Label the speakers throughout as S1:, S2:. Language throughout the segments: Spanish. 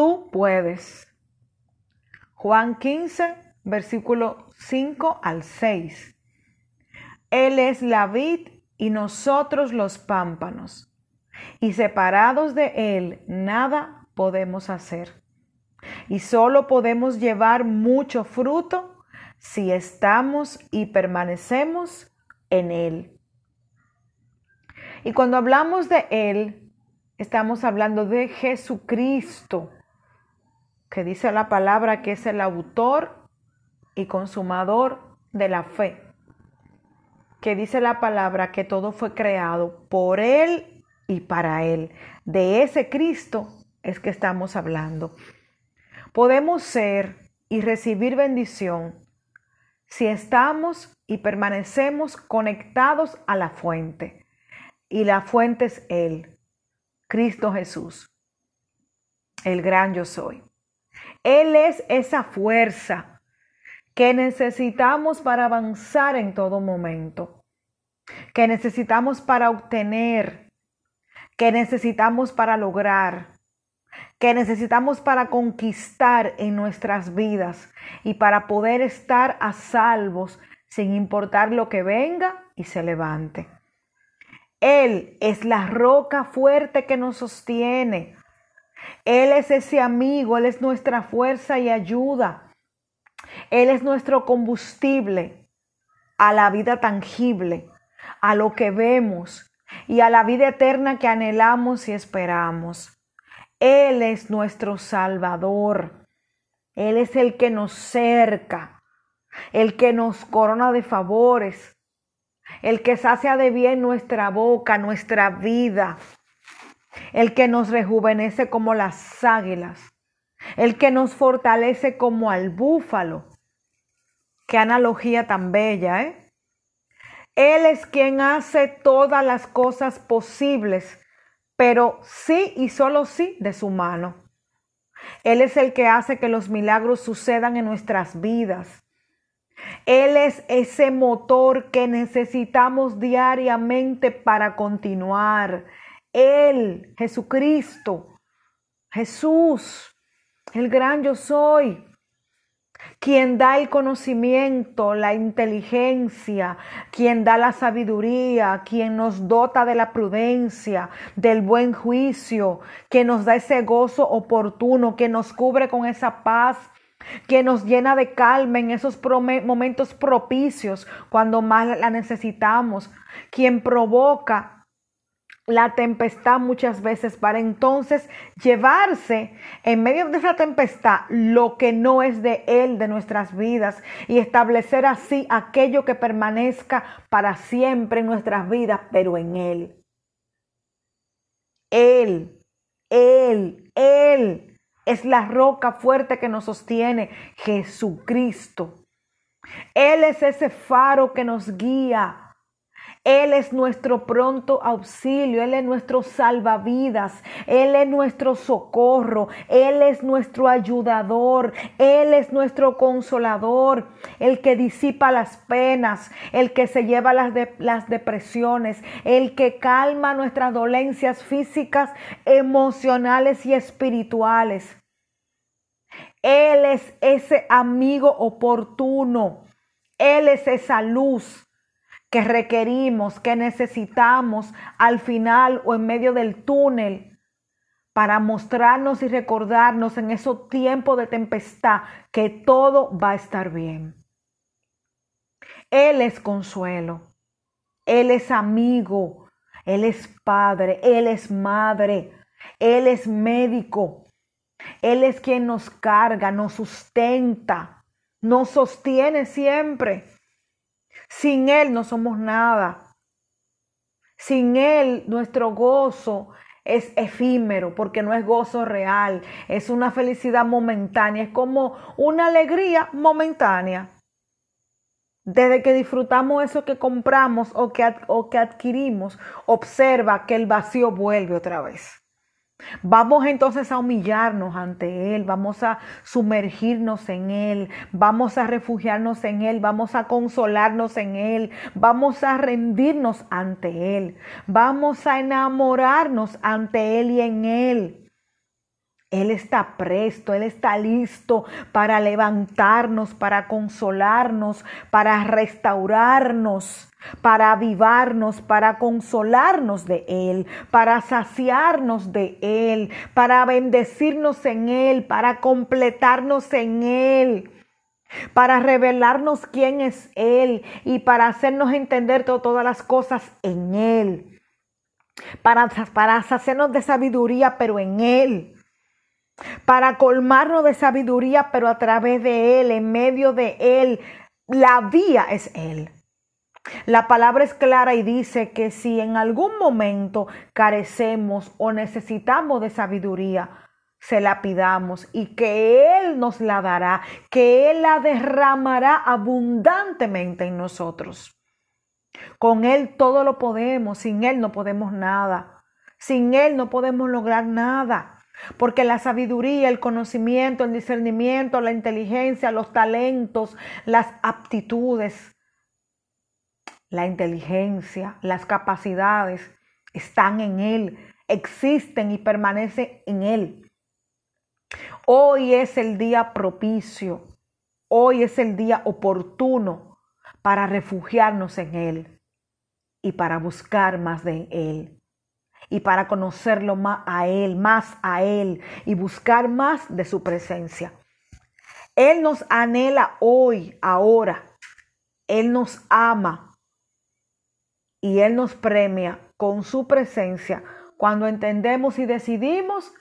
S1: tú puedes. Juan 15, versículo 5 al 6. Él es la vid y nosotros los pámpanos, y separados de Él nada podemos hacer. Y solo podemos llevar mucho fruto si estamos y permanecemos en Él. Y cuando hablamos de Él, estamos hablando de Jesucristo, que dice la palabra que es el autor y consumador de la fe, que dice la palabra que todo fue creado por Él y para Él. De ese Cristo es que estamos hablando. Podemos ser y recibir bendición si estamos y permanecemos conectados a la fuente. Y la fuente es Él, Cristo Jesús, el gran yo soy. Él es esa fuerza que necesitamos para avanzar en todo momento, que necesitamos para obtener, que necesitamos para lograr, que necesitamos para conquistar en nuestras vidas y para poder estar a salvos sin importar lo que venga y se levante. Él es la roca fuerte que nos sostiene. Él es ese amigo, Él es nuestra fuerza y ayuda. Él es nuestro combustible a la vida tangible, a lo que vemos y a la vida eterna que anhelamos y esperamos. Él es nuestro Salvador. Él es el que nos cerca, el que nos corona de favores, el que sacia de bien nuestra boca, nuestra vida, el que nos rejuvenece como las águilas, el que nos fortalece como al búfalo. Qué analogía tan bella, ¿eh? Él es quien hace todas las cosas posibles pero sí y solo sí de su mano. Él es el que hace que los milagros sucedan en nuestras vidas. Él es ese motor que necesitamos diariamente para continuar. Él, Jesucristo, Jesús, el gran yo soy, quien da el conocimiento, la inteligencia, quien da la sabiduría, quien nos dota de la prudencia, del buen juicio, quien nos da ese gozo oportuno, que nos cubre con esa paz que nos llena de calma en esos momentos propicios cuando más la necesitamos, quien provoca la tempestad muchas veces para entonces llevarse en medio de esa tempestad lo que no es de Él, de nuestras vidas, y establecer así aquello que permanezca para siempre en nuestras vidas, pero en Él. Él, Él, Él es la roca fuerte que nos sostiene, Jesucristo. Él es ese faro que nos guía él es nuestro pronto auxilio, Él es nuestro salvavidas, Él es nuestro socorro, Él es nuestro ayudador, Él es nuestro consolador, el que disipa las penas, el que se lleva las, las depresiones, el que calma nuestras dolencias físicas, emocionales y espirituales. Él es ese amigo oportuno. Él es esa luz que requerimos, que necesitamos al final o en medio del túnel para mostrarnos y recordarnos en ese tiempo de tempestad que todo va a estar bien. Él es consuelo, Él es amigo, Él es padre, Él es madre, Él es médico, Él es quien nos carga, nos sustenta, nos sostiene siempre. Sin Él no somos nada. Sin Él nuestro gozo es efímero porque no es gozo real, es una felicidad momentánea, es como una alegría momentánea. Desde que disfrutamos eso que compramos o que, o que adquirimos, observa que el vacío vuelve otra vez. Vamos entonces a humillarnos ante Él, vamos a sumergirnos en Él, vamos a refugiarnos en Él, vamos a consolarnos en Él, vamos a rendirnos ante Él, vamos a enamorarnos ante Él y en Él. Él está presto, Él está listo para levantarnos, para consolarnos, para restaurarnos, para avivarnos, para consolarnos de Él, para saciarnos de Él, para bendecirnos en Él, para completarnos en Él para revelarnos quién es Él y para hacernos entender todas las cosas en Él, para, para hacernos de sabiduría, pero en Él para colmarnos de sabiduría, pero a través de Él, en medio de Él. La vía es Él. La palabra es clara y dice que si en algún momento carecemos o necesitamos de sabiduría, se la pidamos y que Él nos la dará, que Él la derramará abundantemente en nosotros. Con Él todo lo podemos, sin Él no podemos nada, sin Él no podemos lograr nada. Porque la sabiduría, el conocimiento, el discernimiento, la inteligencia, los talentos, las aptitudes, la inteligencia, las capacidades están en Él, existen y permanecen en Él. Hoy es el día propicio, hoy es el día oportuno para refugiarnos en Él y para buscar más de Él y para conocerlo más a Él, más a Él y buscar más de su presencia. Él nos anhela hoy, ahora. Él nos ama y Él nos premia con su presencia cuando entendemos y decidimos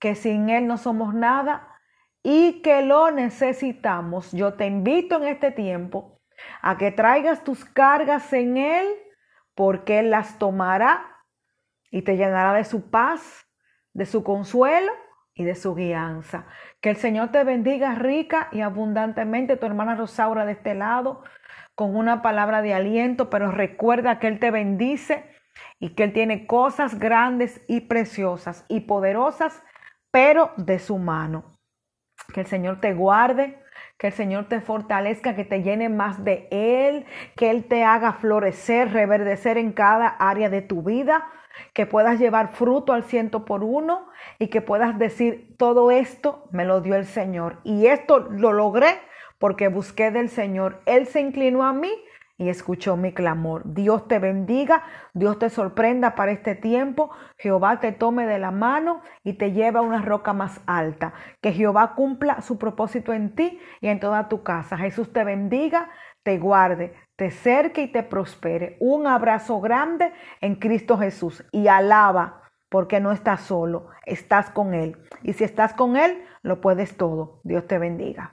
S1: que sin Él no somos nada y que lo necesitamos. Yo te invito en este tiempo a que traigas tus cargas en Él porque Él las tomará y te llenará de su paz, de su consuelo y de su guianza. Que el Señor te bendiga rica y abundantemente, tu hermana Rosaura de este lado, con una palabra de aliento, pero recuerda que Él te bendice y que Él tiene cosas grandes y preciosas y poderosas, pero de su mano. Que el Señor te guarde, que el Señor te fortalezca, que te llene más de Él, que Él te haga florecer, reverdecer en cada área de tu vida que puedas llevar fruto al ciento por uno y que puedas decir, todo esto me lo dio el Señor. Y esto lo logré porque busqué del Señor. Él se inclinó a mí y escuchó mi clamor. Dios te bendiga, Dios te sorprenda para este tiempo, Jehová te tome de la mano y te lleva a una roca más alta. Que Jehová cumpla su propósito en ti y en toda tu casa. Jesús te bendiga, te guarde, te cerque y te prospere. Un abrazo grande en Cristo Jesús y alaba porque no estás solo, estás con Él. Y si estás con Él, lo puedes todo. Dios te bendiga.